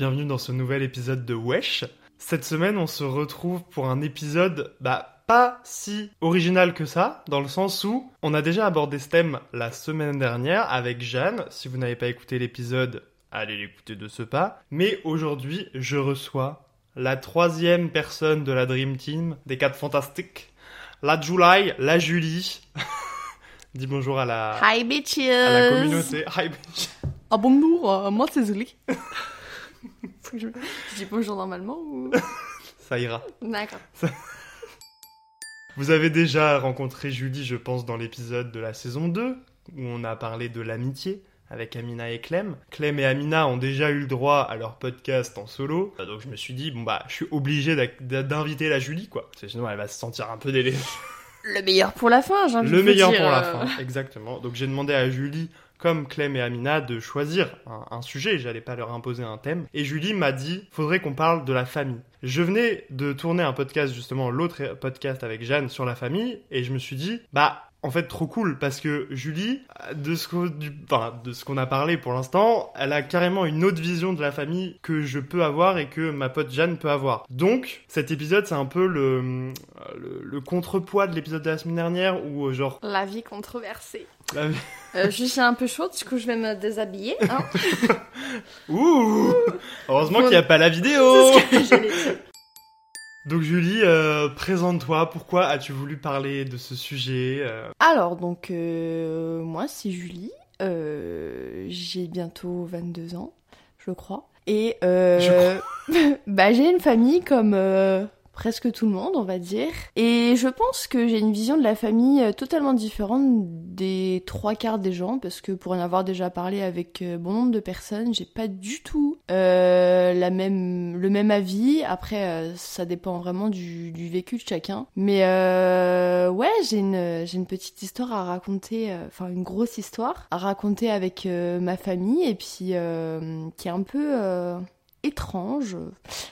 bienvenue dans ce nouvel épisode de Wesh. Cette semaine, on se retrouve pour un épisode, bah, pas si original que ça, dans le sens où on a déjà abordé ce thème la semaine dernière avec Jeanne. Si vous n'avez pas écouté l'épisode, allez l'écouter de ce pas. Mais aujourd'hui, je reçois la troisième personne de la Dream Team des quatre fantastiques, la July, la Julie. Dis bonjour à la, Hi bitches à la communauté. Hi, bitch. Ah bonjour, euh, moi c'est Zuli. Faut que je... je dis bonjour normalement ou... Ça ira. D'accord. Vous avez déjà rencontré Julie, je pense, dans l'épisode de la saison 2, où on a parlé de l'amitié avec Amina et Clem. Clem et Amina ont déjà eu le droit à leur podcast en solo, donc je me suis dit, bon bah, je suis obligé d'inviter la Julie, quoi. Parce que sinon, elle va se sentir un peu délé. Le meilleur pour la fin, j'ai envie de Le meilleur dire, pour la euh. fin, exactement. Donc j'ai demandé à Julie, comme Clem et Amina, de choisir un, un sujet. J'allais pas leur imposer un thème. Et Julie m'a dit, faudrait qu'on parle de la famille. Je venais de tourner un podcast, justement, l'autre podcast avec Jeanne sur la famille, et je me suis dit, bah, en fait, trop cool, parce que Julie, de ce qu'on enfin, a parlé pour l'instant, elle a carrément une autre vision de la famille que je peux avoir et que ma pote Jeanne peut avoir. Donc, cet épisode, c'est un peu le, le, le contrepoids de l'épisode de la semaine dernière, où, euh, genre, La vie controversée. la- Euh, je suis un peu chaude, du coup je vais me déshabiller. Hein. Ouh Heureusement qu'il n'y a pas la vidéo Donc Julie, euh, présente-toi, pourquoi as-tu voulu parler de ce sujet euh, Alors donc, euh, moi c'est Julie, j'ai bientôt 22 ans, je crois. Et euh, bah, j'ai une famille comme euh, presque tout le monde, on va dire. Et je pense que j'ai une vision de la famille euh, totalement différente des trois quarts des gens, parce que pour en avoir déjà parlé avec euh, bon nombre de personnes, j'ai pas du tout euh, la même, le même avis. Après, ça dépend vraiment du, du vécu de chacun. Mais ouais, j'ai une, j'ai une petite histoire à raconter, enfin une grosse histoire à raconter avec ma famille, et puis qui est un peu étrange.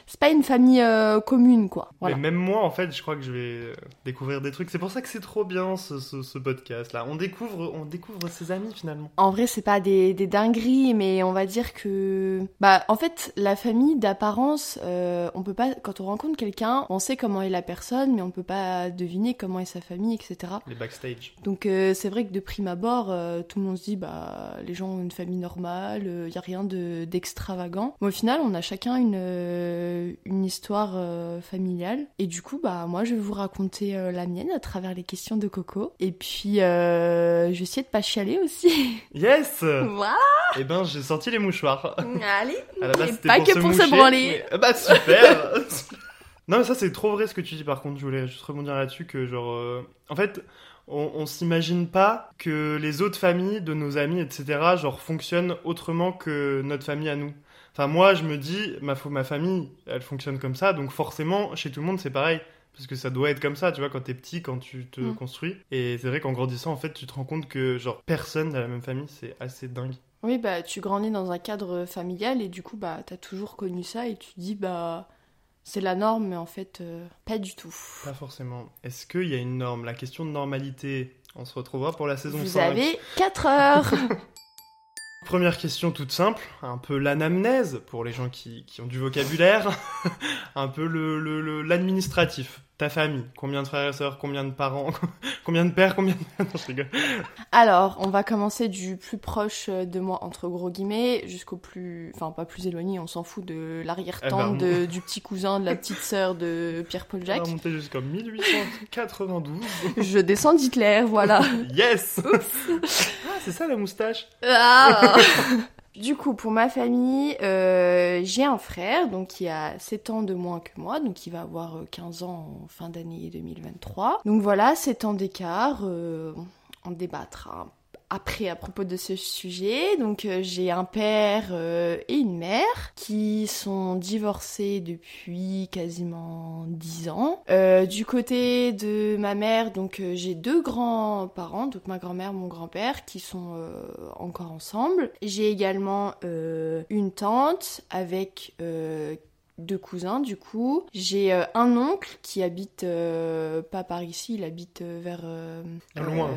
C'est pas une famille euh, commune, quoi. Voilà. Mais même moi, en fait, je crois que je vais euh, découvrir des trucs. C'est pour ça que c'est trop bien ce, ce, ce podcast-là. On découvre, on découvre ses amis finalement. En vrai, c'est pas des, des dingueries, mais on va dire que, bah, en fait, la famille d'apparence, euh, on peut pas, quand on rencontre quelqu'un, on sait comment est la personne, mais on peut pas deviner comment est sa famille, etc. Les backstage. Donc euh, c'est vrai que de prime abord, tout le monde se dit bah les gens ont une famille normale, il y a rien de d'extravagant. Mais au final, on a chacun une euh, une histoire euh, familiale et du coup bah moi je vais vous raconter euh, la mienne à travers les questions de Coco et puis euh, je vais essayer de pas chialer aussi. Yes voilà. Eh ben, j'ai sorti les mouchoirs. Allez. À la base, Et c'était pas pour que se pour se branler. mais- Bah super Non mais ça c'est trop vrai ce que tu dis par contre, je voulais juste rebondir là-dessus que genre... euh, En fait, on, on s'imagine pas que les autres familles de nos amis, etc., genre fonctionnent autrement que notre famille à nous. Enfin moi je me dis, ma, fa- ma famille, elle fonctionne comme ça, donc forcément chez tout le monde c'est pareil. Parce que ça doit être comme ça, tu vois, quand t'es petit, quand tu te Mm. construis. Et c'est vrai qu'en grandissant, en fait, tu te rends compte que, genre, personne dans la même famille, c'est assez dingue. Oui bah tu grandis dans un cadre familial et du coup bah t'as toujours connu ça et tu te dis bah c'est la norme mais en fait euh, pas du tout. Pas forcément. Est-ce qu'il y a une norme? La question de normalité, on se retrouvera pour la saison Vous 5. avez 4 heures. Première question toute simple, un peu l'anamnèse pour les gens qui, qui ont du vocabulaire, un peu le- le- le- l'administratif. Ta famille, combien de frères et sœurs, combien de parents, combien de pères, combien de... Non, je rigole. Alors, on va commencer du plus proche de moi, entre gros guillemets, jusqu'au plus... Enfin, pas plus éloigné, on s'en fout de l'arrière-tante, Eh ben, de- du petit cousin, de la petite sœur de Pierre-Paul On Jacques. va monter jusqu'en 1892. Je descends d'Hitler, voilà. yes Ah, c'est ça la moustache Ah Du coup, pour ma famille, euh, j'ai un frère donc qui a 7 ans de moins que moi, donc il va avoir 15 ans en fin d'année 2023. Donc voilà, 7 ans d'écart, euh, on débattra après à propos de ce sujet. Donc euh, j'ai un père euh, et une mère qui sont divorcés depuis quasiment 10 ans. Euh, du côté de ma mère, donc j'ai deux grands-parents, donc ma grand-mère, mon grand-père, qui sont encore ensemble. J'ai également une tante avec deux cousins du coup. J'ai euh, un oncle qui habite euh, pas par ici, il habite euh, vers loin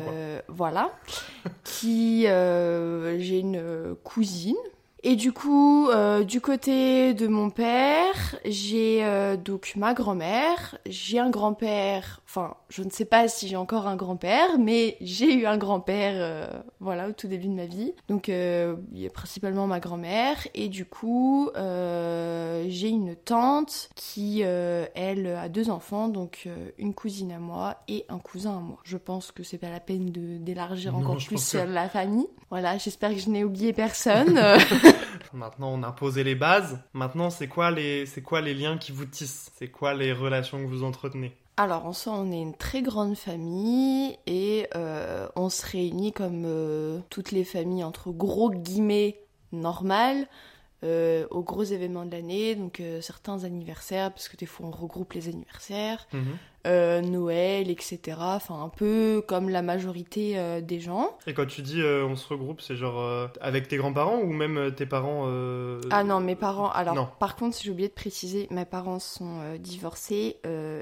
voilà. qui j'ai une cousine et du coup, euh, du côté de mon père, j'ai euh, donc ma grand-mère, j'ai un grand-père, enfin, je ne sais pas si j'ai encore un grand-père, mais j'ai eu un grand-père, euh, voilà, au tout début de ma vie. Donc, il y a principalement ma grand-mère, et du coup, j'ai une tante qui, elle, a deux enfants, donc une cousine à moi et un cousin à moi. Je pense que c'est pas la peine de d'élargir encore plus la famille. Voilà, j'espère que je n'ai oublié personne. Maintenant, on a posé les bases. Maintenant, c'est quoi les, c'est quoi les liens qui vous tissent? C'est quoi les relations que vous entretenez? Alors en soi, on est une très grande famille et euh, on se réunit comme euh, toutes les familles entre gros guillemets normales euh, aux gros événements de l'année, donc certains anniversaires, parce que des fois on regroupe les anniversaires, mhm. Euh, Noël, etc. Enfin, un peu comme la majorité euh, des gens. Et quand tu dis euh, on se regroupe, c'est genre avec tes grands-parents ou même tes parents Ah non, mes parents. Alors, par contre, si j'ai oublié de préciser, mes parents sont divorcés.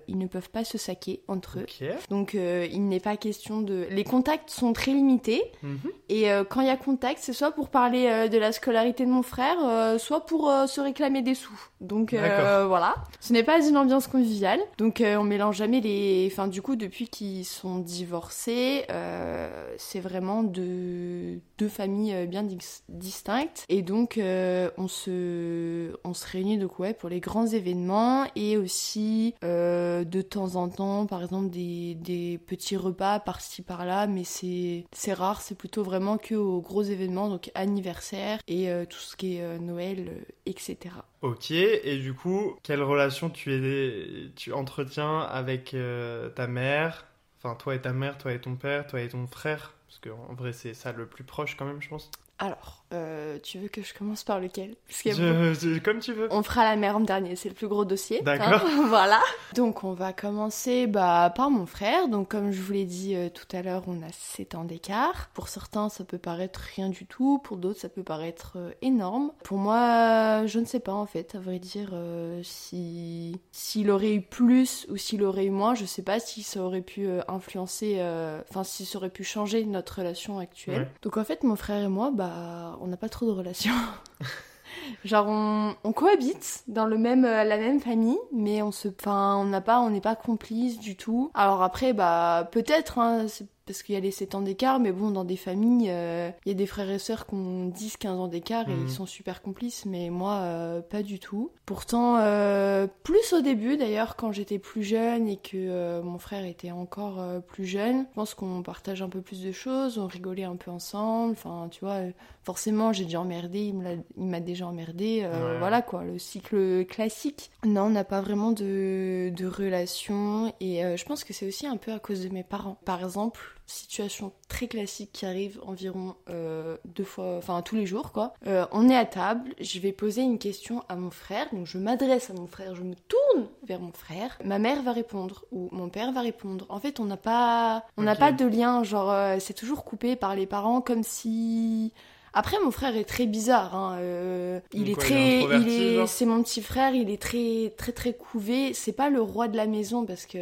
ils ne peuvent pas se saquer entre eux. Donc, il n'est pas question de. Les contacts sont très limités. Mhm. Et quand il y a contact, c'est soit pour parler de la scolarité de mon frère, soit pour se réclamer des sous. Donc, voilà. Ce n'est pas une ambiance conviviale. Donc, on mélange jamais les. Enfin, du coup, depuis qu'ils sont divorcés, euh, c'est vraiment deux, deux familles euh, bien distinctes. Et donc, euh, on, se, on se réunit ouais, pour les grands événements et aussi de temps en temps, par exemple, des, des petits repas par-ci par-là, mais c'est rare, c'est plutôt vraiment que aux gros événements, donc anniversaire et tout ce qui est Noël, etc. Ok, et du coup, quelle relation tu, es, tu entretiens avec euh, ta mère Enfin, toi et ta mère, toi et ton père, toi et ton frère Parce qu'en vrai, c'est ça le plus proche quand même, je pense. Alors, euh, tu veux que je commence par lequel? Comme tu veux. On fera la mère en dernier, c'est le plus gros dossier. Hein. D'accord. voilà. Donc, on va commencer bah, par mon frère. Donc, comme je vous l'ai dit euh, tout à l'heure, on a 7 ans d'écart. Pour certains, ça peut paraître rien du tout. Pour d'autres, ça peut paraître euh, énorme. Pour moi, je ne sais pas en fait, à vrai dire, si s'il aurait eu plus ou s'il aurait eu moins. Je sais pas si ça aurait pu influencer, enfin, si ça aurait pu changer notre relation actuelle. Donc, en fait, mon frère et moi, bah, on n'a pas trop de relations. Genre on, cohabite dans le même euh, la même famille, mais on se, on n'a pas, on n'est pas complices du tout. Alors après bah peut-être, hein, parce qu'il y a les 7 ans d'écart, mais bon, dans des familles, euh, il y a des frères et sœurs qui ont 10-15 ans d'écart et ils mhm. sont super complices, mais moi, euh, pas du tout. Pourtant, euh, plus au début d'ailleurs, quand j'étais plus jeune et que mon frère était encore plus jeune, je pense qu'on partage un peu plus de choses, on rigolait un peu ensemble, enfin, tu vois, forcément, j'ai déjà emmerdé, il m'a déjà emmerdé, voilà quoi, le cycle classique. Non, on n'a pas vraiment de, de relation et je pense que c'est aussi un peu à cause de mes parents. Par exemple, situation très classique qui arrive environ euh, deux fois, enfin tous les jours quoi. Euh, on est à table, je vais poser une question à mon frère, donc je m'adresse à mon frère, je me tourne vers mon frère. Ma mère va répondre ou mon père va répondre. En fait, on n'a pas, on n'a pas de lien, genre euh, c'est toujours coupé par les parents comme si après, mon frère est très bizarre. Hein. Euh, il est très, il est, c'est mon petit frère. Il est très, très, très couvé. C'est pas le roi de la maison parce que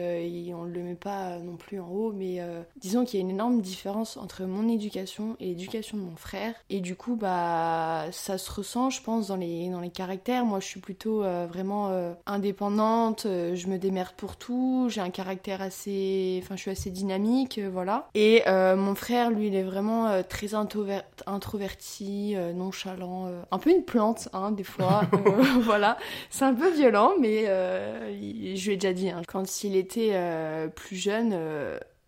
on le met pas non plus en haut. Mais euh, disons qu'il y a une énorme différence entre mon éducation et l'éducation de mon frère. Et du coup, bah, ça se ressent, je pense, dans les, dans les caractères. Moi, je suis plutôt euh, vraiment indépendante. je me démerde pour tout. J'ai un caractère assez, enfin, je suis assez dynamique, voilà. Et mon frère, lui, il est vraiment très introverti euh, nonchalant, euh, un peu une plante, hein, des fois. Euh, voilà, c'est un peu violent, mais je lui ai déjà dit, hein, quand il était plus jeune,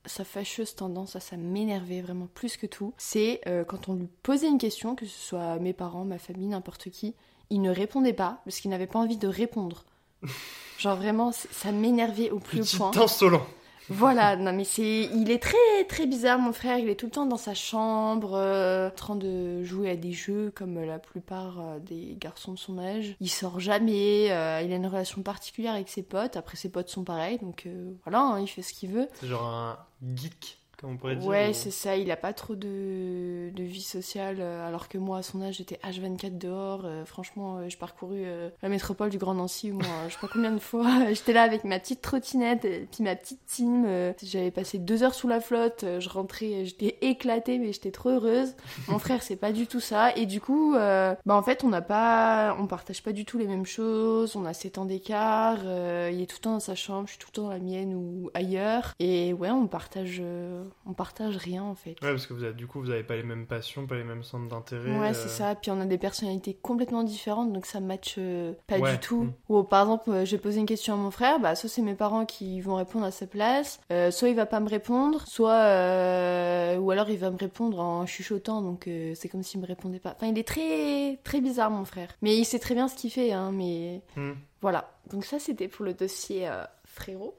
sa fâcheuse tendance, ça, ça m'énervait vraiment plus que tout, c'est euh, quand on lui posait une question, que ce soit mes parents, ma famille, n'importe qui, il ne répondait pas parce qu'il n'avait pas envie de répondre. Genre vraiment, ça m'énervait au plus Petit haut point. insolent. Voilà, non mais c'est, il est très très bizarre mon frère. Il est tout le temps dans sa chambre, euh, en train de jouer à des jeux comme la plupart euh, des garçons de son âge. Il sort jamais. euh, il a une relation particulière avec ses potes. Après ses potes sont pareils, donc voilà, hein, il fait ce qu'il veut. C'est genre un geek, comme on pourrait dire. Ouais, ou- c'est ça. Il a pas trop de, de vie sociale, euh, alors que moi à son âge j'étais H24 dehors. euh, franchement, euh, j'ai parcouru euh, la métropole du Grand Nancy. Moi, je sais pas combien de fois. J'étais là avec ma petite trottinette, et puis ma petite team. euh, J'avais passé deux heures sous la flotte. euh, Je rentrais, j'étais éclatée, mais j'étais trop heureuse. Mon frère, c'est pas du tout ça. Et du coup, euh, bah en fait, on n'a pas, on partage pas du tout les mêmes choses. On a 7 ans d'écart. euh, il est tout le temps dans sa chambre, je suis tout le temps dans la mienne ou ailleurs. Et ouais, on partage, euh, on partage rien en fait. Ouais, parce que vous avez, du coup, vous avez pas les mêmes passions, pas les mêmes centres d'intérêt. Ouais, euh, c'est ça. Puis on a des personnalités complètement différentes, donc ça match euh, pas Ouais. du tout. Mm. Ou par exemple, euh, j'ai posé une question à mon frère, bah soit c'est mes parents qui vont répondre à sa place, euh, soit il va pas me répondre, soit ou alors il va me répondre en chuchotant, donc c'est comme s'il me répondait pas. Enfin, il est très très bizarre mon frère, mais il sait très bien ce qu'il fait, hein. Mais Hmm. voilà. Donc ça c'était pour le dossier frérot.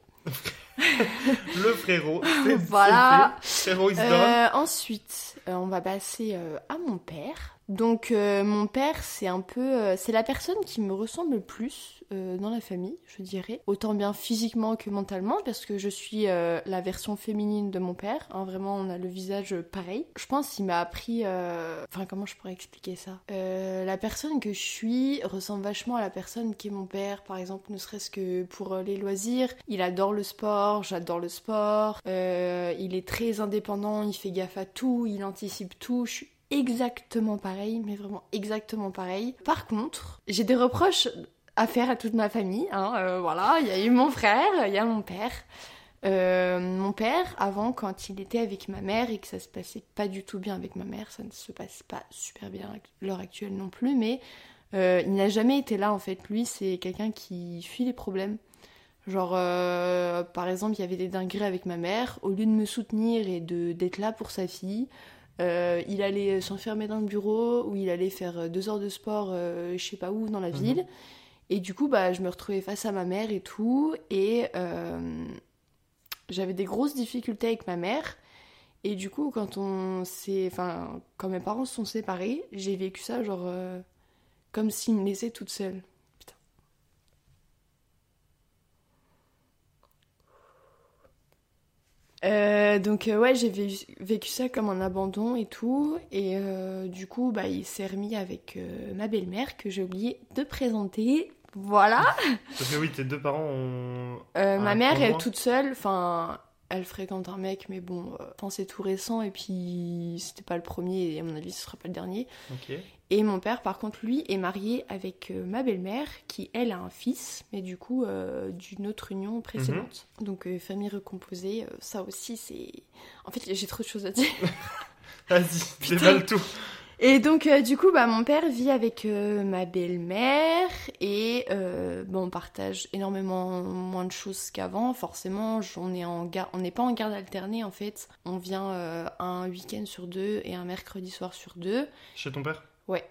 Le frérot. c'est- Voilà. Frérot done. Euh, ensuite, euh, on va passer euh, à mon père. Donc euh, mon père, c'est un peu, euh, c'est la personne qui me ressemble le plus euh, dans la famille, je dirais, autant bien physiquement que mentalement, parce que je suis la version féminine de mon père. hein, vraiment, on a le visage pareil. Je pense qu'il m'a appris, enfin comment je pourrais expliquer ça? La personne que je suis ressemble vachement à la personne qui est mon père, par exemple, ne serait-ce que pour les loisirs. Il adore le sport, j'adore le sport. Il est très indépendant, il fait gaffe à tout, il anticipe tout. Exactement pareil, mais vraiment exactement pareil. Par contre, j'ai des reproches à faire à toute ma famille. Hein, euh, voilà, il y a eu mon frère, il y a mon père. Euh, mon père, avant, quand il était avec ma mère et que ça se passait pas du tout bien avec ma mère, ça ne se passe pas super bien à l'heure actuelle non plus, mais euh, il n'a jamais été là en fait. Lui, c'est quelqu'un qui fuit les problèmes. Genre, par exemple, il y avait des dingueries avec ma mère. Au lieu de me soutenir et de d'être là pour sa fille, euh, il allait s'enfermer dans le bureau ou il allait faire deux heures de sport, euh, je sais pas où, dans la ville. Et du coup, bah, je me retrouvais face à ma mère et tout. Et euh, j'avais des grosses difficultés avec ma mère. Et du coup, quand on s'est, enfin, quand mes parents se sont séparés, j'ai vécu ça genre euh, comme s'ils me laissaient toute seule. Euh, donc euh, ouais, j'ai vé- vécu ça comme un abandon et tout. Et euh, du coup, bah, il s'est remis avec ma belle-mère que j'ai oublié de présenter. Voilà. Parce que oui, tes deux parents ont. Ma mère est toute seule, enfin, elle fréquente un mec, mais bon, euh, c'est tout récent et puis c'était pas le premier et à mon avis ce sera pas le dernier. Et mon père, par contre, lui, est marié avec euh, ma belle-mère qui, elle, a un fils, mais du coup euh, d'une autre union précédente. Donc euh, famille recomposée, ça aussi c'est. En fait, j'ai trop de choses à dire. Vas-y, déballe tout. Et donc, euh, du coup, bah, mon père vit avec euh, ma belle-mère et euh, bon, on partage énormément moins de choses qu'avant. Forcément, on est en gar- on n'est pas en garde alternée en fait. On vient un week-end sur deux et un mercredi soir sur deux. Chez ton père? Ouais.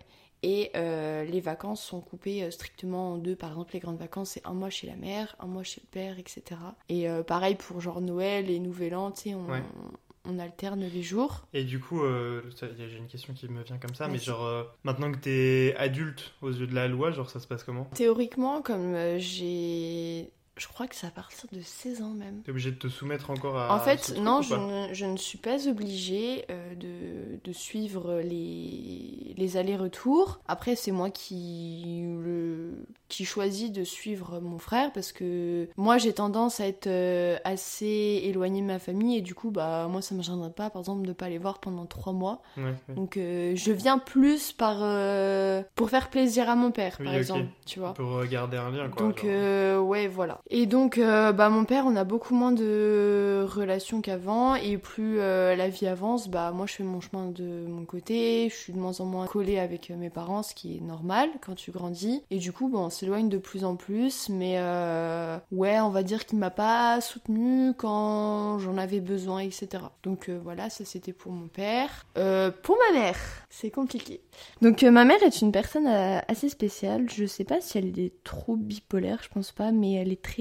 Et les vacances sont coupées strictement en deux. Par exemple, les grandes vacances, c'est un mois chez la mère, un mois chez le père, etc. Et pareil pour genre Noël et Nouvel An, tu sais, on, Ouais. on alterne les jours. Et du coup, euh, j'ai une question qui me vient comme ça, mais genre, euh, maintenant que t'es adulte aux yeux de la loi, genre, ça se passe comment? Théoriquement, comme euh, j'ai. Je crois que c'est à partir de 16 ans même. T'es obligé de te soumettre encore à. En fait, non, je ne, je ne suis pas obligée euh, de, de suivre les, les allers-retours. Après, c'est moi qui, le, qui choisis de suivre mon frère parce que moi, j'ai tendance à être euh, assez éloignée de ma famille et du coup, bah, moi, ça me gênerait pas, par exemple, de pas les voir pendant trois mois. Ouais, ouais. Donc, euh, je viens plus par, pour faire plaisir à mon père, Oui, par exemple, tu vois. Pour garder un lien, quoi. Donc genre. ouais voilà. Et donc euh, bah mon père on a beaucoup moins de relations qu'avant et plus euh, la vie avance bah moi je fais mon chemin de mon côté, je suis de moins en moins collée avec euh, mes parents ce qui est normal quand tu grandis et du coup bon s'éloigne de plus en plus, mais ouais, on va dire qu'il m'a pas soutenu quand j'en avais besoin, etc. Donc voilà, ça c'était pour mon père. Pour ma mère, c'est compliqué. Donc ma mère est une personne assez spéciale. Je sais pas si elle est trop bipolaire, je pense pas, mais elle est très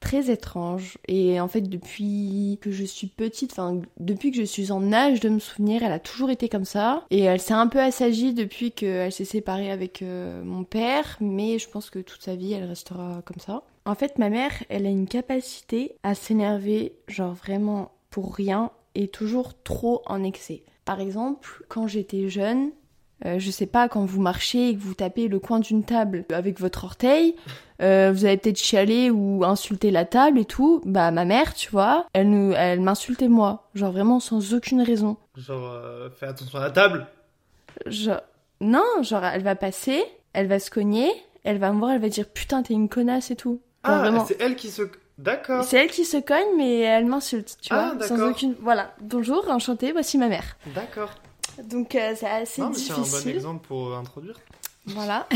très étrange. Et en fait, depuis que je suis petite, enfin, depuis que je suis en âge de me souvenir, elle a toujours été comme ça. Et elle s'est un peu assagie depuis qu'elle s'est séparée avec euh, mon père, mais je pense que toute sa vie, elle restera comme ça. En fait, ma mère, elle a une capacité à s'énerver, genre vraiment pour rien, et toujours trop en excès. Par exemple, quand j'étais jeune, euh, je sais pas, quand vous marchez et que vous tapez le coin d'une table avec votre orteil, euh, vous avez peut-être chialé ou insulté la table et tout. Bah ma mère, tu vois, elle nous, elle m'insultait moi, genre vraiment sans aucune raison. Genre euh, fais attention à la table. Genre non, genre elle va passer, elle va se cogner, elle va me voir, elle va dire putain t'es une connasse et tout. ah c'est elle qui se D'accord. C'est elle qui se cogne, mais elle m'insulte, tu ah, vois, sans aucune. Voilà. Bonjour, enchantée, voici ma mère. D'accord. Donc euh, c'est assez non, difficile. C'est un bon exemple pour introduire. Voilà.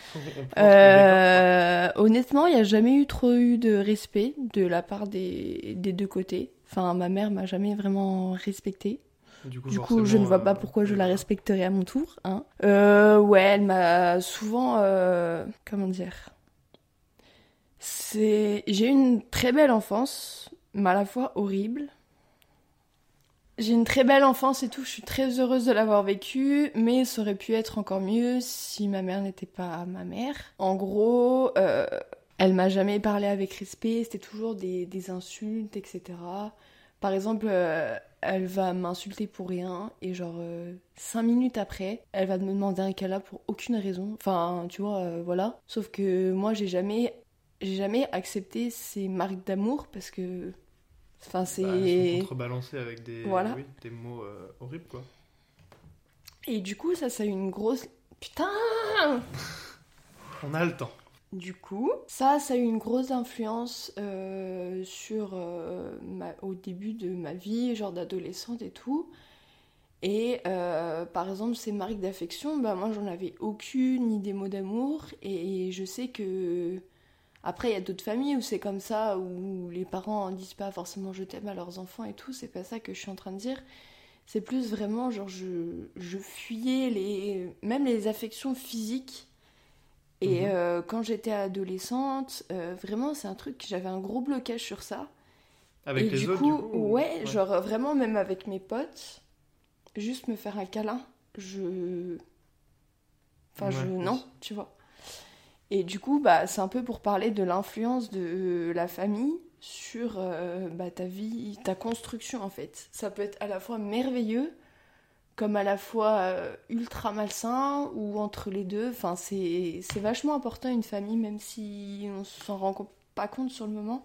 euh, honnêtement, il n'y a jamais eu trop eu de respect de la part des, des deux côtés. Enfin, ma mère m'a jamais vraiment respectée. Du coup, du coup je ne vois pas euh, pourquoi je la respecterais à mon tour. Hein. Euh, ouais, elle m'a souvent... Euh, comment dire C'est... J'ai eu une très belle enfance, mais à la fois horrible. J'ai une très belle enfance et tout, je suis très heureuse de l'avoir vécu, mais ça aurait pu être encore mieux si ma mère n'était pas ma mère. En gros, euh, elle m'a jamais parlé avec respect, c'était toujours des, insultes, etc. Par exemple, euh, elle va m'insulter pour rien et genre euh, cinq minutes après, elle va me demander un câlin pour aucune raison. Enfin, tu vois, voilà. Sauf que moi, j'ai jamais, j'ai jamais accepté ces marques d'amour parce que Enfin, c'est. Bah, contrebalancés avec des, des mots euh, horribles, quoi. Et du coup, ça, ça a une grosse. Putain On a le temps. Du coup, ça, ça a eu une grosse influence euh, sur euh, ma... au début de ma vie, genre d'adolescente et tout. Et par exemple, ces marques d'affection, bah moi j'en avais aucune, ni des mots d'amour. Et je sais que après, il y a d'autres familles où c'est comme ça, où les parents ne disent pas forcément je t'aime à leurs enfants et tout. C'est pas ça que je suis en train de dire. C'est plus vraiment, genre, je, je fuyais les, même les affections physiques. Et mhm. euh, quand j'étais adolescente, euh, vraiment, c'est un truc, j'avais un gros blocage sur ça. Avec les autres, coup, du coup, ouais, genre vraiment, même avec mes potes, juste me faire un câlin, je. Enfin, je. Non, tu vois. Et du coup, bah, c'est un peu pour parler de l'influence de la famille sur euh, bah, ta vie, ta construction en fait. Ça peut être à la fois merveilleux, comme à la fois euh, ultra malsain, ou entre les deux. Enfin, c'est vachement important une famille, même si on s'en rend pas compte sur le moment.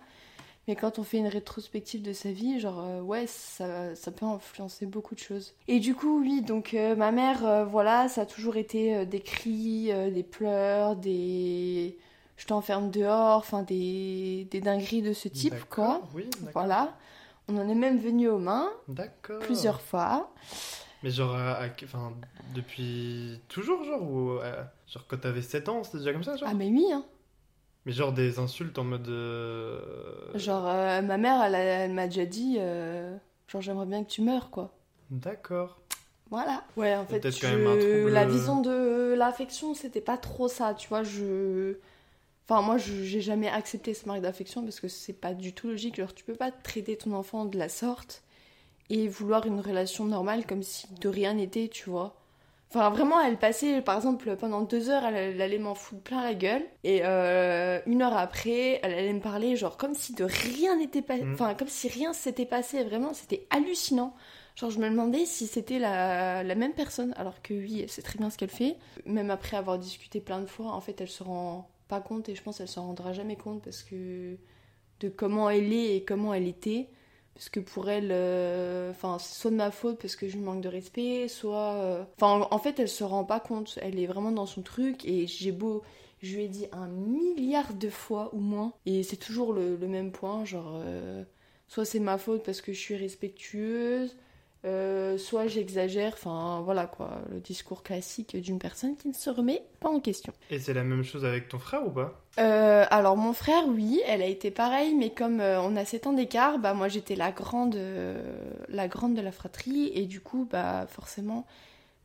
Mais quand on fait une rétrospective de sa vie, genre, euh, ouais, ça, ça, peut influencer beaucoup de choses. Et du coup, oui, donc euh, ma mère, euh, voilà, ça a toujours été des cris, des pleurs, des. Je t'enferme dehors, enfin, des... des dingueries de ce type, quoi. Oui, voilà. On en est même venu aux mains. D'accord. Plusieurs fois. Mais genre, depuis toujours, genre, ou genre quand t'avais 7 ans, c'était déjà comme ça, genre? Ah, mais oui, hein. Mais genre des insultes en mode. Euh, genre, euh, ma mère, elle, m'a déjà dit euh, Genre, j'aimerais bien que tu meurs, quoi. D'accord. Voilà. Ouais, en fait, la vision de l'affection, c'était pas trop ça, tu vois. Je. Enfin, moi, j'ai jamais accepté ce marque d'affection parce que c'est pas du tout logique. Genre, tu peux pas traiter ton enfant de la sorte et vouloir une relation normale comme si de rien n'était, tu vois. Enfin, vraiment, elle passait, par exemple, pendant deux heures, elle, allait m'en foutre plein la gueule. Et euh, une heure après, elle allait me parler, genre, comme si de rien n'était passé. Mm. Enfin, comme si rien s'était passé. Vraiment, c'était hallucinant. Genre, je me demandais si c'était la, la, même personne. Alors que oui, elle sait très bien ce qu'elle fait. Même après avoir discuté plein de fois, en fait, elle se rend pas compte. Et je pense qu'elle s'en rendra jamais compte parce que de comment elle est et comment elle était parce que pour elle, euh, enfin, c'est soit de ma faute parce que je lui manque de respect, soit. Euh, enfin, en fait, elle se rend pas compte. Elle est vraiment dans son truc et j'ai beau. Je lui ai dit un milliard de fois ou moins. Et c'est toujours le, même point, genre. Euh, soit c'est ma faute parce que je suis respectueuse, Euh, soit j'exagère, enfin voilà quoi, le discours classique d'une personne qui ne se remet pas en question. Et c'est la même chose avec ton frère ou pas? Euh, alors mon frère, oui, elle a été pareille, mais comme euh, on a 7 ans d'écart, bah moi j'étais la grande, la grande de la fratrie, et du coup, bah forcément,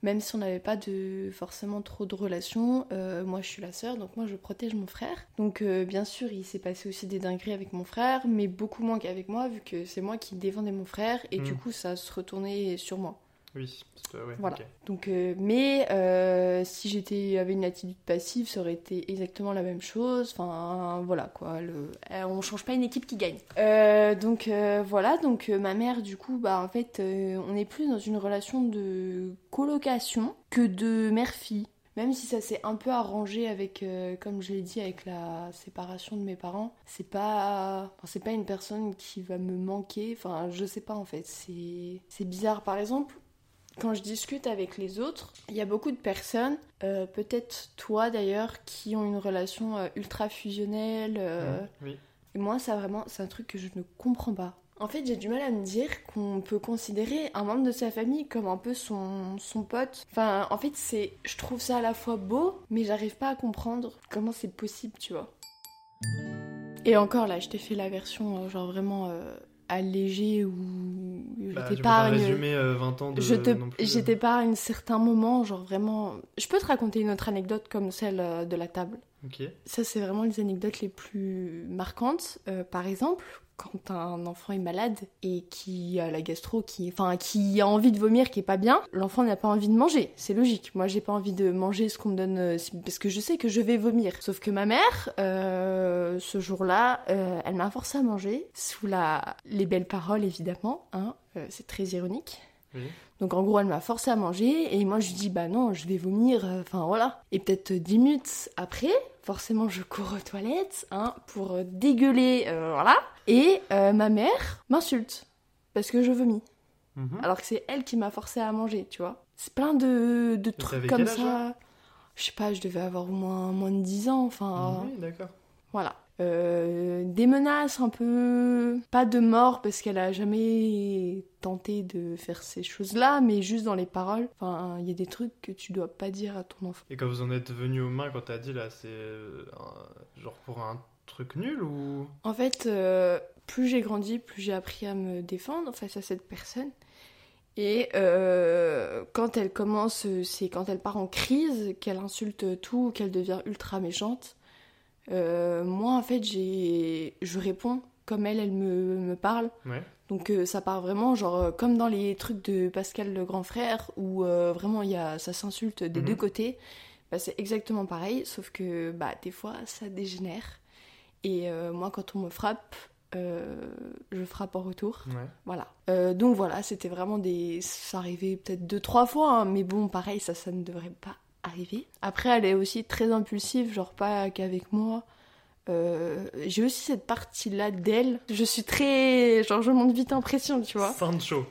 même si on n'avait pas de forcément trop de relations, euh, moi je suis la sœur, donc moi je protège mon frère. Donc euh, bien sûr, il s'est passé aussi des dingueries avec mon frère, mais beaucoup moins qu'avec moi, vu que c'est moi qui défendais mon frère, et du Mm. coup ça se retournait sur moi. Oui, ouais, Voilà. Donc, euh, mais euh, si j'étais avec une attitude passive, ça aurait été exactement la même chose. Enfin, voilà quoi. Le, euh, on change pas une équipe qui gagne. Donc voilà. Donc ma mère, du coup, bah en fait, on est plus dans une relation de colocation que de mère-fille. Même si ça s'est un peu arrangé avec, comme je l'ai dit, avec la séparation de mes parents, c'est pas, enfin, c'est pas une personne qui va me manquer. Enfin, je sais pas en fait. C'est, c'est bizarre. Par exemple, quand je discute avec les autres, il y a beaucoup de personnes, euh, peut-être toi d'ailleurs, qui ont une relation euh, ultra fusionnelle. euh, Oui. Et moi, ça vraiment, c'est un truc que je ne comprends pas. En fait, j'ai du mal à me dire qu'on peut considérer un membre de sa famille comme un peu son, son pote. Enfin, en fait, c'est, je trouve ça à la fois beau, mais j'arrive pas à comprendre comment c'est possible, tu vois. Et encore là, je t'ai fait la version genre vraiment euh, allégée où je Bah, t'épargne. euh, 20 ans de Je te, plus, je euh. t'épargne certains moments, genre vraiment. Je peux te raconter une autre anecdote comme celle euh, de la table. Ok. Ça, c'est vraiment les anecdotes les plus marquantes. Euh, par exemple, quand un enfant est malade et qui a la gastro, qui, enfin, qui a envie de vomir, qui est pas bien, l'enfant n'a pas envie de manger. C'est logique. Moi, j'ai pas envie de manger ce qu'on me donne euh, parce que je sais que je vais vomir. Sauf que ma mère, euh, ce jour-là, euh, elle m'a forcé à manger sous la les belles paroles, évidemment. Hein, c'est très ironique. Oui. Donc en gros, elle m'a forcé à manger et moi je lui dis bah non, je vais vomir, euh, enfin voilà. Et peut-être 10 minutes après, forcément je cours aux toilettes hein, pour euh, dégueuler, euh, voilà. Et euh, ma mère m'insulte parce que je vomis. Mhm. Alors que c'est elle qui m'a forcé à manger, tu vois. C'est plein de, de trucs comme ça. Je sais pas, je devais avoir au moins, moins de 10 ans, enfin... Oui, d'accord. Voilà. Euh, des menaces un peu. Pas de mort parce qu'elle a jamais tenté de faire ces choses-là, mais juste dans les paroles. Enfin, il y a des trucs que tu dois pas dire à ton enfant. Et quand vous en êtes venu aux mains, quand t'as dit là, c'est euh, un- genre pour un truc nul ou? En fait, euh, plus j'ai grandi, plus j'ai appris à me défendre face à cette personne. Et euh, quand elle commence, c'est quand elle part en crise, qu'elle insulte tout, qu'elle devient ultra méchante. Euh, moi, en fait, j'ai, je réponds comme elle, elle me, me parle. Ouais. Donc euh, ça part vraiment genre euh, comme dans les trucs de Pascal le grand frère où euh, vraiment il y a ça s'insulte des Mhm. deux côtés. Bah, c'est exactement pareil sauf que bah des fois ça dégénère et moi quand on me frappe euh, je frappe en retour. Ouais. Voilà. Euh, donc voilà, c'était vraiment des ça arrivait peut-être deux trois fois hein, mais bon pareil ça ça ne devrait pas arriver. Après elle est aussi très impulsive genre pas qu'avec moi. Euh, j'ai aussi cette partie-là d'elle. Je suis très... Genre, je monte vite en pression, tu vois. Sancho.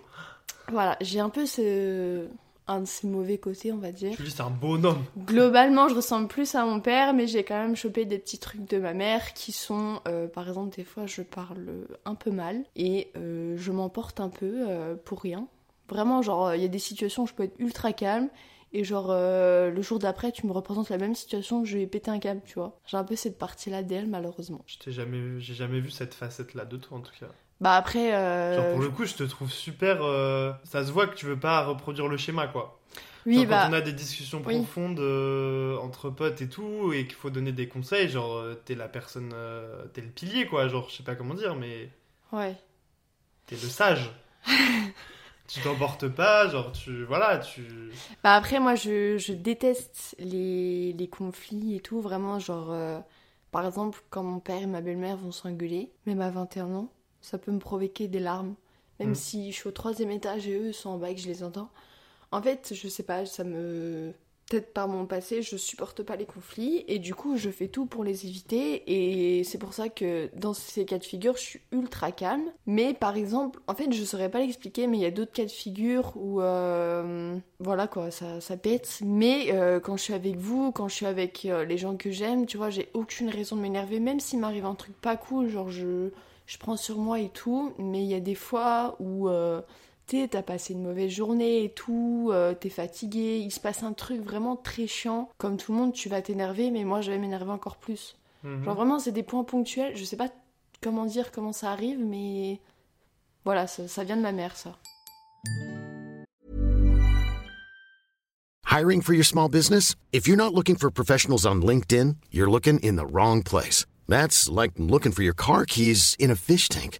Voilà, j'ai un peu ce... un de ces mauvais côtés, on va dire. Julie, c'est un bonhomme. Globalement, je ressemble plus à mon père, mais j'ai quand même chopé des petits trucs de ma mère qui sont, euh, par exemple, des fois, je parle un peu mal et euh, je m'emporte un peu euh, pour rien. Vraiment, genre, il y a des situations où je peux être ultra calme et genre, euh, le jour d'après, tu me représentes la même situation, je vais péter un câble, tu vois. J'ai un peu cette partie-là d'elle, malheureusement. Je t'ai jamais, vu- j'ai jamais vu cette facette-là de toi en tout cas. Bah après... euh, Genre pour le coup, je te trouve super. euh, Ça se voit que tu veux pas reproduire le schéma quoi. Oui, Genre, bah... Quand on a des discussions oui. profondes entre potes et tout, et qu'il faut donner des conseils, genre t'es la personne, t'es le pilier quoi, genre je sais pas comment dire, mais Ouais. t'es le sage. tu t'emportes pas, genre tu. Voilà, tu. Bah après, moi, je, je déteste les, les conflits et tout. Vraiment, genre, euh, par exemple, quand mon père et ma belle-mère vont s'engueuler, même à 21 ans, ça peut me provoquer des larmes. Même Mhm. si je suis au troisième étage et eux sont en bas et que je les entends. En fait, je sais pas, ça me... Peut-être par mon passé, je supporte pas les conflits et du coup, je fais tout pour les éviter et c'est pour ça que dans ces cas de figure, je suis ultra calme. Mais par exemple, en fait, je saurais pas l'expliquer, mais il y a d'autres cas de figure où, euh, voilà quoi, ça, pète. Mais euh, quand je suis avec vous, quand je suis avec euh, les gens que j'aime, tu vois, j'ai aucune raison de m'énerver, même s'il m'arrive un truc pas cool, genre je, je prends sur moi et tout. Mais il y a des fois où, tu t'as passé une mauvaise journée et tout, euh, t'es fatigué, il se passe un truc vraiment très chiant. Comme tout le monde, tu vas t'énerver, mais moi, je vais m'énerver encore plus. Mhm. Genre vraiment, c'est des points ponctuels. Je sais pas comment dire comment ça arrive, mais voilà, ça, ça vient de ma mère, ça. Hiring for your small business? If you're not looking for professionals on LinkedIn, you're looking in the wrong place. That's like looking for your car keys in a fish tank.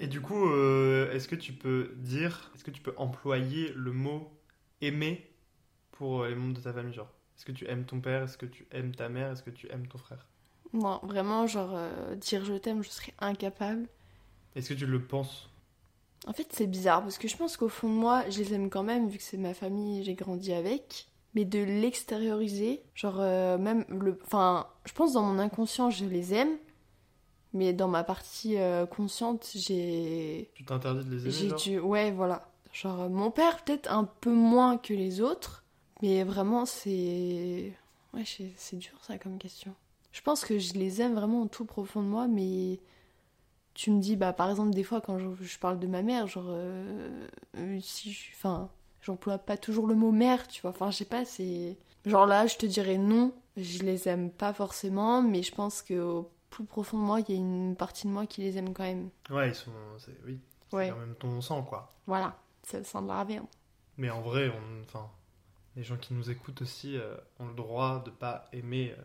Et du coup, euh, est-ce que tu peux dire, est-ce que tu peux employer le mot aimer pour euh, les membres de ta famille genre? Est-ce que tu aimes ton père? Est-ce que tu aimes ta mère? Est-ce que tu aimes ton frère? Non, vraiment, genre, euh, dire je t'aime, je serais incapable. Est-ce que tu le penses? En fait, c'est bizarre parce que je pense qu'au fond de moi, je les aime quand même vu que c'est ma famille j'ai grandi avec. Mais de l'extérioriser, genre euh, même le. Enfin, je pense dans mon inconscient, je les aime. Mais dans ma partie euh, consciente, j'ai. Tu t'interdis de les aimer genre dû. Ouais, voilà. Genre, euh, mon père, peut-être un peu moins que les autres. Mais vraiment, c'est. Ouais, c'est dur ça comme question. Je pense que je les aime vraiment au tout profond de moi, mais tu me dis, bah, par exemple, des fois, quand je, je parle de ma mère, genre, euh, si je. Enfin, j'emploie pas toujours le mot mère, tu vois. Enfin, je sais pas, c'est. Genre là, je te dirais non, je les aime pas forcément, mais je pense qu'au plus profond de moi, il y a une partie de moi qui les aime quand même. Ouais, ils sont. Oui, c'est quand même ton sang quoi. voilà, c'est le sang de la ravée. Mais en vrai, on, enfin, les gens qui nous écoutent aussi euh, ont le droit de pas aimer euh,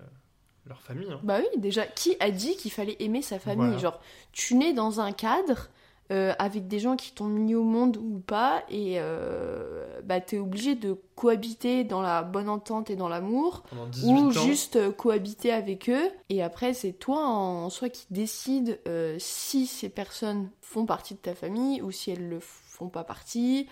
leur famille. hein. Bah oui, déjà, qui a dit qu'il fallait aimer sa famille? Voilà. Genre, tu nais dans un cadre euh, avec des gens qui t'ont mis au monde ou pas, et euh, bah t'es obligé de cohabiter dans la bonne entente et dans l'amour, Pendant 18 ou ans. juste euh, cohabiter avec eux. Et après, c'est toi en soi qui décide euh, si ces personnes font partie de ta famille ou si elles le font pas partie,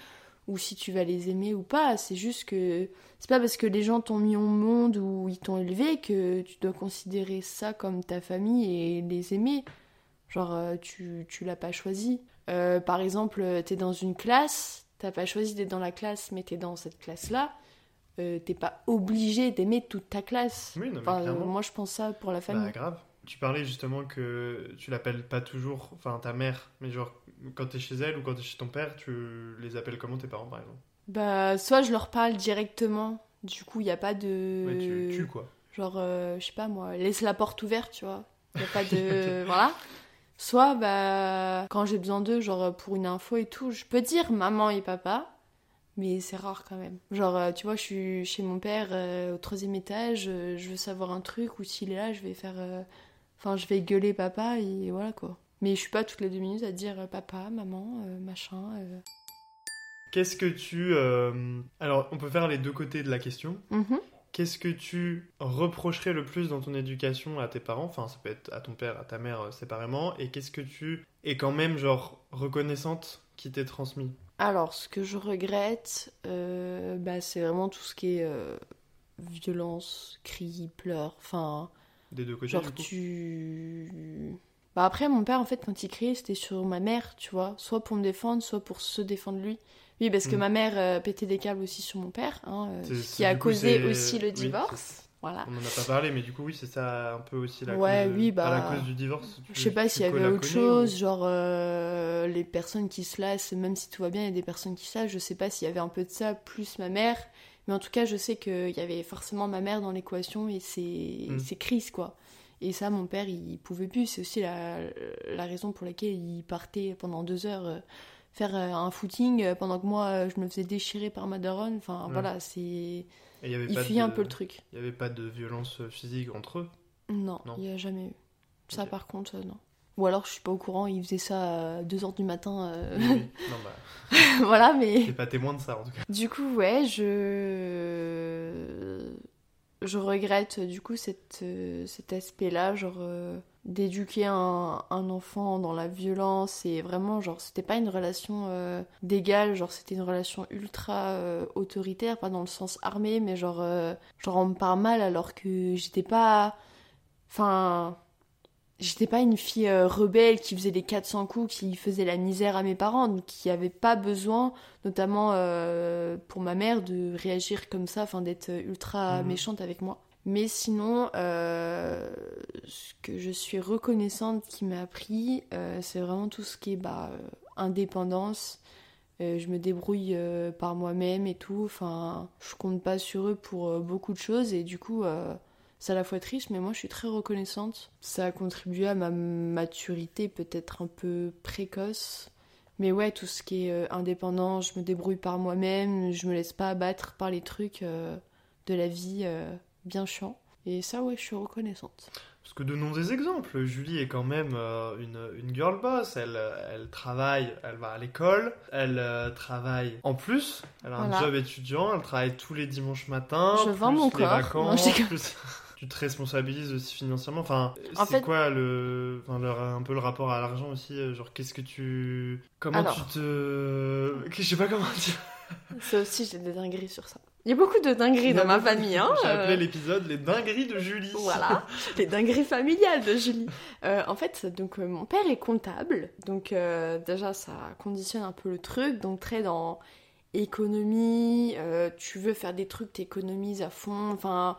ou si tu vas les aimer ou pas. C'est juste que c'est pas parce que les gens t'ont mis au monde ou ils t'ont élevé que tu dois considérer ça comme ta famille et les aimer. Genre, euh, tu, tu l'as pas choisi. Euh, par exemple, euh, t'es dans une classe, t'as pas choisi d'être dans la classe, mais t'es dans cette classe-là. euh, t'es pas obligé d'aimer toute ta classe. Oui, non, mais Enfin, euh, moi, je pense ça pour la famille. Bah, grave. Tu parlais justement que tu l'appelles pas toujours, enfin ta mère, mais genre quand t'es chez elle ou quand t'es chez ton père, tu les appelles comment tes parents par exemple? Bah, soit je leur parle directement, du coup, il y a pas de. Ouais, tu tues quoi. Genre, euh, je sais pas moi, laisse la porte ouverte, tu vois. Il y a pas de. voilà. Soit, bah, quand j'ai besoin d'eux, genre pour une info et tout, je peux dire maman et papa, mais c'est rare quand même. Genre, euh, tu vois, je suis chez mon père euh, au troisième étage, euh, je veux savoir un truc, ou s'il est là, je vais faire. Enfin, je vais gueuler papa, et voilà quoi. Mais je suis pas toutes les deux minutes à dire papa, maman, machin. Qu'est-ce que tu. Alors, on peut faire les deux côtés de la question. Mhm. Qu'est-ce que tu reprocherais le plus dans ton éducation à tes parents? Enfin, ça peut être à ton père, à ta mère euh, séparément. Et qu'est-ce que tu es quand même, genre, reconnaissante qui t'est transmis? Alors, ce que je regrette, euh, bah, c'est vraiment tout ce qui est euh, violence, cris, pleurs, enfin, des deux côtés genre du coup? tu... Bah après, mon père, en fait, quand il criait, c'était sur ma mère, tu vois, soit pour me défendre, soit pour se défendre lui. Oui, parce que Mm. ma mère euh, pétait des câbles aussi sur mon père, hein, euh, qui a causé aussi le divorce. Voilà. On n'en a pas parlé, mais du coup, oui, c'est ça un peu aussi la Ouais, cause. oui, la bah, cause du divorce. tu- Je sais pas s'il y avait autre chose, ou- genre euh, les personnes qui se lassent, même si tout va bien, il y a des personnes qui se lassent. Je sais pas s'il y avait un peu de ça, plus ma mère. Mais en tout cas, je sais qu'il y avait forcément ma mère dans l'équation et ses, Mm. ses crises, quoi. Et ça, mon père, il pouvait plus. C'est aussi la, la raison pour laquelle il partait pendant deux heures euh, faire euh, un footing euh, pendant que moi euh, je me faisais déchirer par ma daronne. Enfin Ouais. voilà, c'est. Il fuit de- un peu le truc. Il y avait pas de violence physique entre eux? Non, il n'y a jamais eu. Ça par contre, non. Ou alors je suis pas au courant, il faisait ça à 2h du matin. euh, Oui, oui. Non, bah, voilà, mais. t'es pas témoin de ça en tout cas. Du coup, ouais, je. Je regrette du coup cette, cet aspect-là, genre euh, d'éduquer un, un enfant dans la violence et vraiment, genre, c'était pas une relation euh, d'égal, genre, c'était une relation ultra euh, autoritaire, pas dans le sens armé, mais genre, euh, genre, on me parle mal alors que j'étais pas. Enfin. J'étais pas une fille euh, rebelle qui faisait les 400 coups, qui faisait la misère à mes parents, donc qui avait pas besoin notamment pour ma mère de réagir comme ça, enfin d'être ultra Mhm. méchante avec moi. Mais sinon, euh, ce que je suis reconnaissante qui m'a appris, euh, c'est vraiment tout ce qui est bah, euh, indépendance. Je me débrouille par moi-même et tout. Enfin, je compte pas sur eux pour beaucoup de choses et du coup, c'est à la fois triste, mais moi je suis très reconnaissante. Ça a contribué à ma maturité peut-être un peu précoce. Mais ouais, tout ce qui est indépendant, je me débrouille par moi-même, je me laisse pas abattre par les trucs de la vie bien chiants. Et ça, ouais, je suis reconnaissante. Parce que donnons des exemples. Julie est quand même euh, une, une girl boss. Elle, euh, elle travaille, elle va à l'école, elle euh, travaille en plus. Elle a un job étudiant, elle travaille tous les dimanches matins. Je plus vends mon les corps. vacances, Non, plus- Tu te responsabilises aussi financièrement. Enfin, En c'est fait- quoi le, enfin, le- un peu le rapport à l'argent aussi Genre, qu'est-ce que tu, comment Alors. tu te, je sais pas comment dire. Ça aussi, j'ai des dingueries sur ça. Il y a beaucoup de dingueries dans ma famille, hein. J'ai appelé euh, l'épisode les dingueries de Julie. Voilà, les dingueries familiales de Julie. Euh, en fait, donc euh, mon père est comptable, donc déjà ça conditionne un peu le truc, donc très dans économie, tu veux faire des trucs, t'économises à fond, enfin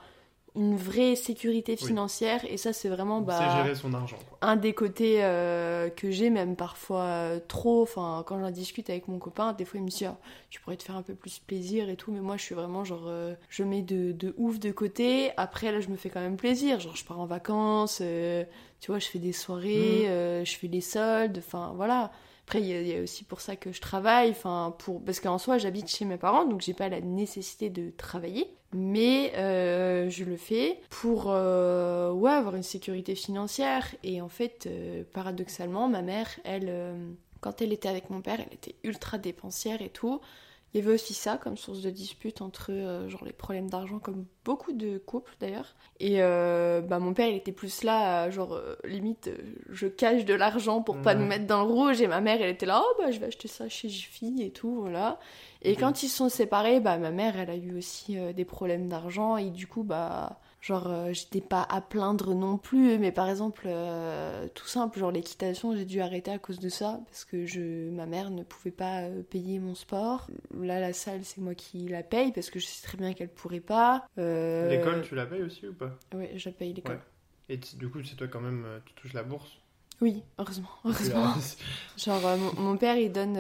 une vraie sécurité Oui. financière, et ça c'est vraiment bah, gérer son argent. quoi. un des côtés euh, que j'ai même parfois euh, trop enfin quand j'en discute avec mon copain des fois il me dit Ah, tu pourrais te faire un peu plus plaisir et tout mais moi je suis vraiment genre euh, je mets de, de ouf de côté après là je me fais quand même plaisir genre je pars en vacances tu vois je fais des soirées euh, je fais les soldes enfin voilà après il y, y a aussi pour ça que je travaille enfin pour parce qu'en soi j'habite chez mes parents donc j'ai pas la nécessité de travailler mais euh, je le fais pour euh, avoir une sécurité financière. Et en fait, euh, paradoxalement, ma mère, quand elle était avec mon père, elle était ultra dépensière et tout. Il y avait aussi ça comme source de dispute entre euh, genre les problèmes d'argent, comme beaucoup de couples d'ailleurs. Et euh, bah, mon père, il était plus là, genre euh, limite, je cache de l'argent pour pas nous mettre dans le rouge. Et ma mère, elle était là, oh bah je vais acheter ça chez Jiffy et tout, voilà. Et quand ils se sont séparés, bah ma mère, elle a eu aussi des problèmes d'argent et du coup, bah genre euh, j'étais pas à plaindre non plus, mais par exemple euh, tout simple, genre l'équitation, j'ai dû arrêter à cause de ça parce que je ma mère ne pouvait pas euh, payer mon sport. Là la salle, c'est moi qui la paye parce que je sais très bien qu'elle pourrait pas. Euh, L'école, tu la payes aussi ou pas? Ouais, je paye l'école. Ouais. Et du coup, c'est toi quand même, tu touches la bourse? Oui, heureusement, heureusement. Genre, euh, mon, mon père, il donne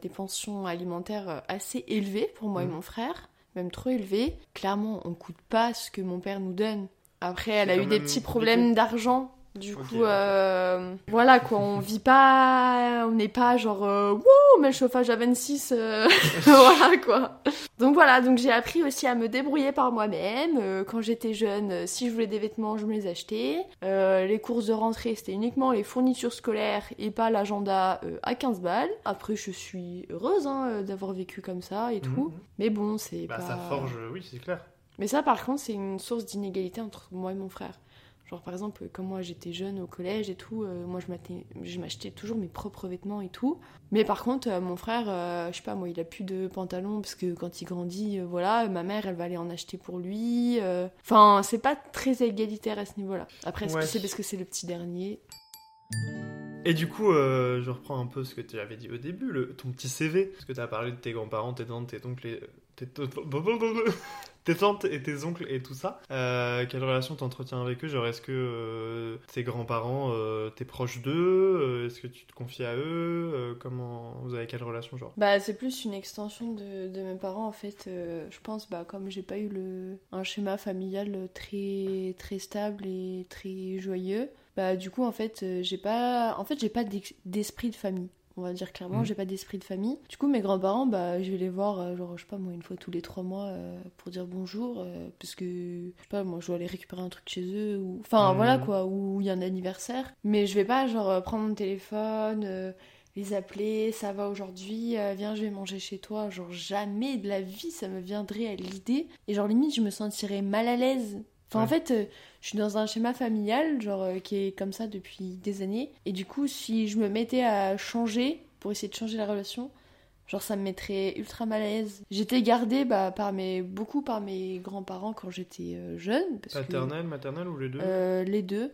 des pensions alimentaires assez élevées pour moi et Mhm. mon frère, même trop élevées. Clairement, on coûte pas ce que mon père nous donne. Après, elle a eu des petits problèmes d'argent. Du coup, euh, voilà quoi, on vit pas, on n'est pas genre, euh, wouh, mais le chauffage à 26, euh, voilà quoi. Donc voilà, donc j'ai appris aussi à me débrouiller par moi-même. Euh, quand j'étais jeune, si je voulais des vêtements, je me les achetais. Les courses de rentrée, c'était uniquement les fournitures scolaires et pas l'agenda à 15 balles. Après, je suis heureuse hein, d'avoir vécu comme ça et tout. Mhm. Mais bon, c'est Bah, pas... ça forge, oui, c'est clair. Mais ça, par contre, c'est une source d'inégalité entre moi et mon frère. Genre, par exemple, quand moi j'étais jeune au collège et tout, euh, moi je m'achetais- toujours mes propres vêtements et tout. Mais par contre, euh, mon frère, euh, je sais pas, moi, il a plus de pantalons parce que quand il grandit, voilà, ma mère, elle va aller en acheter pour lui. Enfin, c'est pas très égalitaire à ce niveau-là. Après, est-ce Ouais. que c'est parce que c'est le petit dernier? Et du coup, je reprends un peu ce que tu avais dit au début, le, ton petit CV. Parce que tu as parlé de tes grands-parents, tes tantes, tes oncles, tes, tes tantes et tes oncles et tout ça. Euh, quelle relation t'entretiens avec eux? Genre, est-ce que euh, tes grands-parents, euh, t'es proche d'eux? Est-ce que tu te confies à eux? Comment vous avez quelle relation genre? Bah, c'est plus une extension de, de mes parents en fait. Je pense, bah, comme j'ai pas eu le, un schéma familial très, très stable et très joyeux, bah, du coup, en fait, j'ai pas, en fait, j'ai pas d'esprit de famille. On va dire clairement, Mhm. j'ai pas d'esprit de famille. Du coup, mes grands-parents, bah, je vais les voir, euh, genre, je sais pas moi, une fois tous les trois mois euh, pour dire bonjour, euh, parce que, je sais pas, moi, je dois aller récupérer un truc chez eux, ou. Enfin, Mhm. voilà quoi, ou il y a un anniversaire. Mais je vais pas, genre, prendre mon téléphone. euh, les appeler, ça va aujourd'hui, viens je vais manger chez toi, genre jamais de la vie ça me viendrait à l'idée, et genre limite je me sentirais mal à l'aise. Enfin en fait, euh, je suis dans un schéma familial, genre euh, qui est comme ça depuis des années, et du coup si je me mettais à changer, pour essayer de changer la relation, genre ça me mettrait ultra mal à l'aise. J'étais gardée bah, par mes, beaucoup par mes grands-parents quand j'étais euh, jeune. Parce que- Paternelle, maternelle ou les deux? Les deux.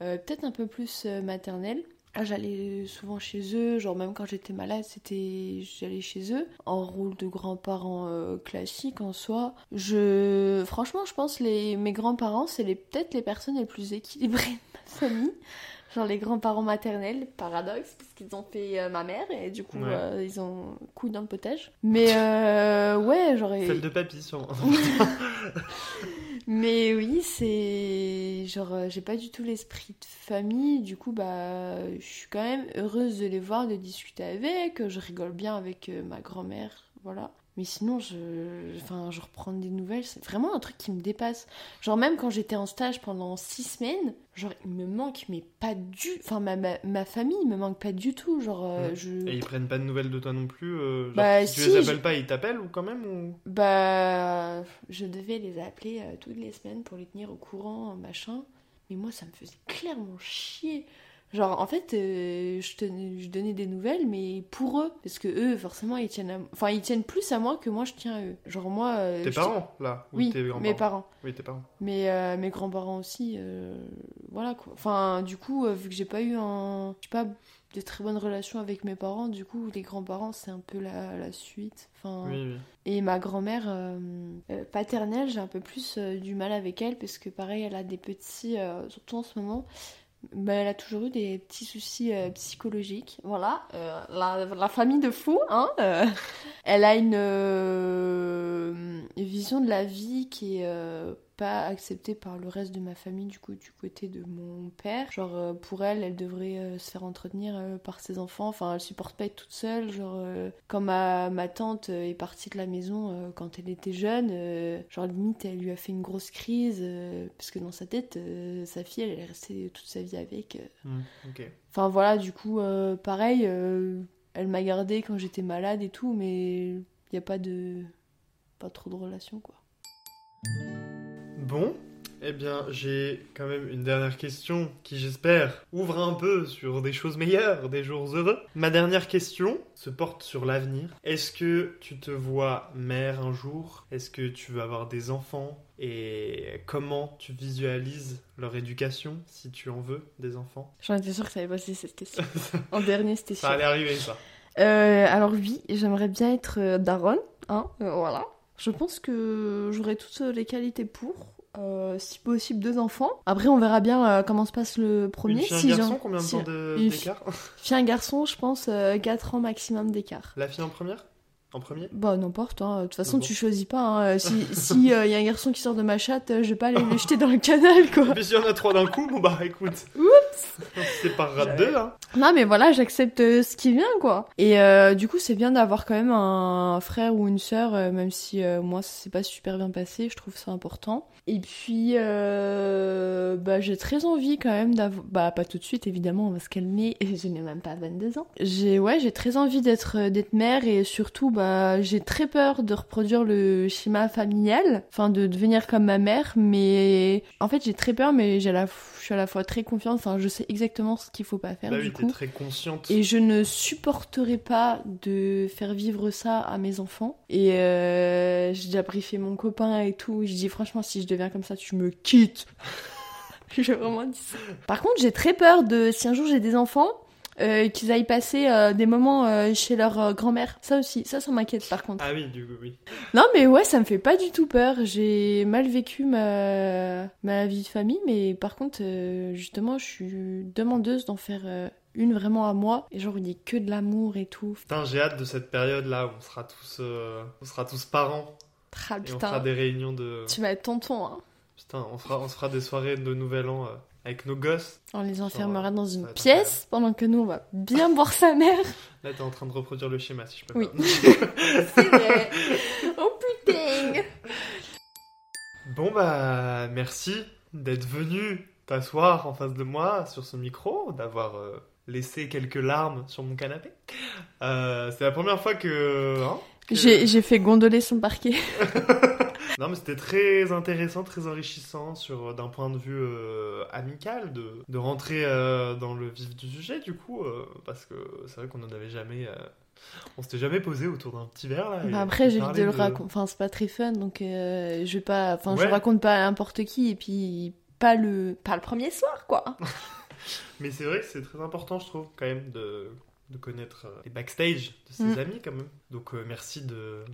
Peut-être un peu plus maternelle. Ah, J'allais souvent chez eux, genre même quand j'étais malade, c'était j'allais chez eux en rôle de grands-parents euh, classique en soi. Je franchement, je pense les mes grands-parents, c'est les peut-être les personnes les plus équilibrées de ma famille. Genre les grands-parents maternels, paradoxe, parce qu'ils ont fait euh, ma mère et du coup Ouais. euh, ils ont couille dans le potage. Mais euh, ouais, j'aurais. Celle de papy, sûrement. Mais oui, c'est genre euh, j'ai pas du tout l'esprit de famille, du coup bah je suis quand même heureuse de les voir, de discuter avec, je rigole bien avec euh, ma grand-mère, voilà. Mais sinon je enfin je reprends des nouvelles, c'est vraiment un truc qui me dépasse. Genre même quand j'étais en stage pendant six semaines, genre il me manque mais pas du enfin ma, ma, ma famille me manque pas du tout, genre euh, Ouais. je Et ils prennent pas de nouvelles de toi non plus euh, genre, Bah, si, tu les je- appelles pas, ils t'appellent ou quand même ou... Bah, je devais les appeler euh, toutes les semaines pour les tenir au courant, machin. Mais moi, ça me faisait clairement chier. Genre, en fait, euh, je, tenais- je donnais des nouvelles, mais pour eux. Parce que eux, forcément, ils tiennent, à... enfin, ils tiennent plus à moi que moi, je tiens à eux. Genre, moi. euh, Tes parents, là ou Oui, tes mes parents. Oui, tes parents. Mais euh, mes grands-parents aussi, voilà quoi. Enfin, du coup, vu que j'ai pas eu un, je sais pas, de très bonnes relations avec mes parents, du coup, les grands-parents, c'est un peu la, la suite. Enfin, Oui, oui. et ma grand-mère euh, paternelle, j'ai un peu plus euh, du mal avec elle parce que pareil, elle a des petits, euh, surtout en ce moment, bah, elle a toujours eu des petits soucis euh, psychologiques. Voilà, euh, la, famille de fous, hein. euh. elle a une, vision de la vie qui est pas acceptée par le reste de ma famille, du coup, du côté de mon père. Genre, euh, pour elle, elle devrait euh, se faire entretenir euh, par ses enfants. Enfin, elle supporte pas être toute seule. Genre, quand ma, ma tante est partie de la maison quand elle était jeune, genre, limite, elle lui a fait une grosse crise. parce que dans sa tête, sa fille, elle est restée toute sa vie avec. ok. Enfin, voilà, du coup, pareil, elle m'a gardée quand j'étais malade et tout, mais il n'y a pas de. pas trop de relation, quoi. Bon, eh bien, j'ai quand même une dernière question qui, j'espère, ouvre un peu sur des choses meilleures, des jours heureux. Ma dernière question se porte sur l'avenir. Est-ce que tu te vois mère un jour? Est-ce que tu veux avoir des enfants? Et comment tu visualises leur éducation, si tu en veux, des enfants? J'en étais sûre que ça allait passer cette question. en dernier, c'était sûr. Ça allait arriver, ça. Euh, alors oui, j'aimerais bien être euh, daronne, hein, euh, voilà. Je pense que j'aurai toutes les qualités pour, euh, si possible deux enfants. Après, on verra bien euh, comment se passe le premier. Une fille, un si garçon, j'en- combien de si- temps d'écart Fille, un garçon, je pense 4 ans maximum d'écart. La fille en première? En premier? Bah n'importe, hein. de toute façon tu choisis pas. hein. Si si, euh, y a un garçon qui sort de ma chatte, euh, je vais pas aller le jeter dans le canal quoi. Puis s'il y en a trois d'un coup, bon bah écoute. Oups Séparera de deux, hein. Non mais voilà, j'accepte euh, ce qui vient quoi. Et euh, du coup c'est bien d'avoir quand même un frère ou une sœur, euh, même si euh, moi ça s'est pas super bien passé, je trouve ça important. Et puis euh, bah j'ai très envie quand même d'avoir, bah pas tout de suite évidemment, on va se calmer. Je n'ai même pas 22 ans. J'ai ouais j'ai très envie d'être euh, d'être mère et surtout bah j'ai très peur de reproduire le schéma familial, enfin de devenir comme ma mère. Mais en fait j'ai très peur, mais j'ai la je suis à la fois très confiante. Enfin je sais exactement ce qu'il faut pas faire Bah du oui, coup. très consciente. Et je ne supporterai pas de faire vivre ça à mes enfants. Et euh, j'ai déjà briefé mon copain et tout. Je dis franchement, si je deviens comme ça, tu me quittes. j'ai vraiment dit ça. Par contre, j'ai très peur de si un jour j'ai des enfants. euh, qu'ils aillent passer euh, des moments euh, chez leur euh, grand-mère. Ça aussi, ça, ça m'inquiète par contre. Ah oui, du coup, oui. Non, mais ouais, ça me fait pas du tout peur. J'ai mal vécu ma, ma vie de famille, mais par contre, euh, justement, je suis demandeuse d'en faire euh, une vraiment à moi. Et genre, il n'y a que de l'amour et tout. Putain, j'ai hâte de cette période-là où on sera tous, euh, on sera tous parents Ah, et on putain, fera des réunions de. tu vas être tonton, hein. Putain, on fera, on se fera des soirées de Nouvel An euh, avec nos gosses. On les enfermera dans une pièce pendant que nous, on va bien boire sa mère. Là, t'es en train de reproduire le schéma, si je peux Oui. C'est vrai. Oh putain. Bon bah merci d'être venu t'asseoir en face de moi sur ce micro, d'avoir euh, laissé quelques larmes sur mon canapé. Euh, c'est la première fois que... hein, que- j'ai fait gondoler son parquet. Non mais c'était très intéressant, très enrichissant sur d'un point de vue euh, amical de, de rentrer euh, dans le vif du sujet du coup euh, parce que c'est vrai qu'on n'en avait jamais euh, on s'était jamais posé autour d'un petit verre là. Bah après, j'évite parler de le raconter. Enfin, c'est pas très fun, donc euh, je vais pas. Enfin, je raconte pas à n'importe qui, et puis pas le, pas le premier soir, quoi. Mais c'est vrai que c'est très important, je trouve, quand même, de, de connaître euh, les backstage de ses Mm. amis, quand même. Donc, euh, merci de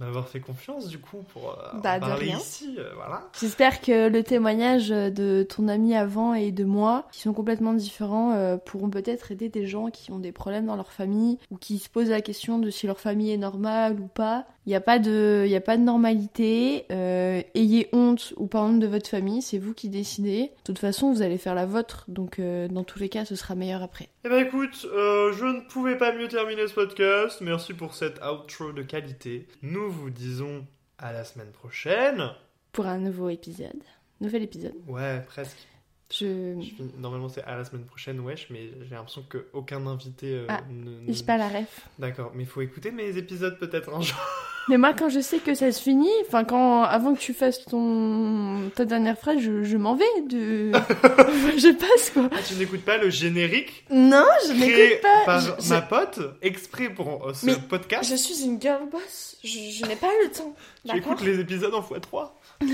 m'avoir fait confiance, du coup, pour euh, Bah, parler ici. euh, voilà. J'espère que le témoignage de ton ami avant et de moi, qui sont complètement différents, euh, pourront peut-être aider des gens qui ont des problèmes dans leur famille ou qui se posent la question de si leur famille est normale ou pas. Il n'y a pas de, y a pas de normalité. euh, ayez honte ou pas honte de votre famille, c'est vous qui décidez. De toute façon, vous allez faire la vôtre, donc euh, dans tous les cas, ce sera meilleur après. Eh ben, écoute, euh, je ne pouvais pas mieux terminer ce podcast. Merci pour cette outro de qualité. Nous vous disons à la semaine prochaine. Pour un nouveau épisode, nouvel épisode. Ouais, presque. Je, Je finis- Normalement, c'est à la semaine prochaine, wesh, mais j'ai l'impression qu'aucun invité euh, Ah, ne. ne- pas la ref. D'accord, mais il faut écouter mes épisodes peut-être un jour. Mais moi, quand je sais que ça se finit, enfin, quand, avant que tu fasses ton, ta dernière phrase, je, je m'en vais de, je passe, quoi. Ah, tu n'écoutes pas le générique Non, je n'écoute pas. par Je- ma pote exprès pour euh, ce Mais podcast. Je suis une girl boss. Je, je n'ai pas le temps. Écoutes les épisodes en x3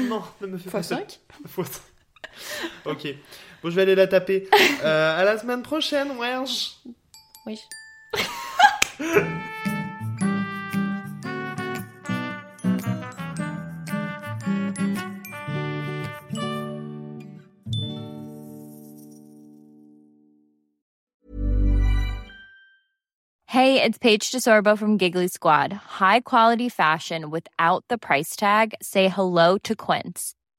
Non, ne me fais pas ça. 5 x5. ok. Bon, je vais aller la taper. Euh, à la semaine prochaine, wesh. Oui. Hey, it's Paige DeSorbo from Giggly Squad. High quality fashion without the price tag. Say hello to Quince.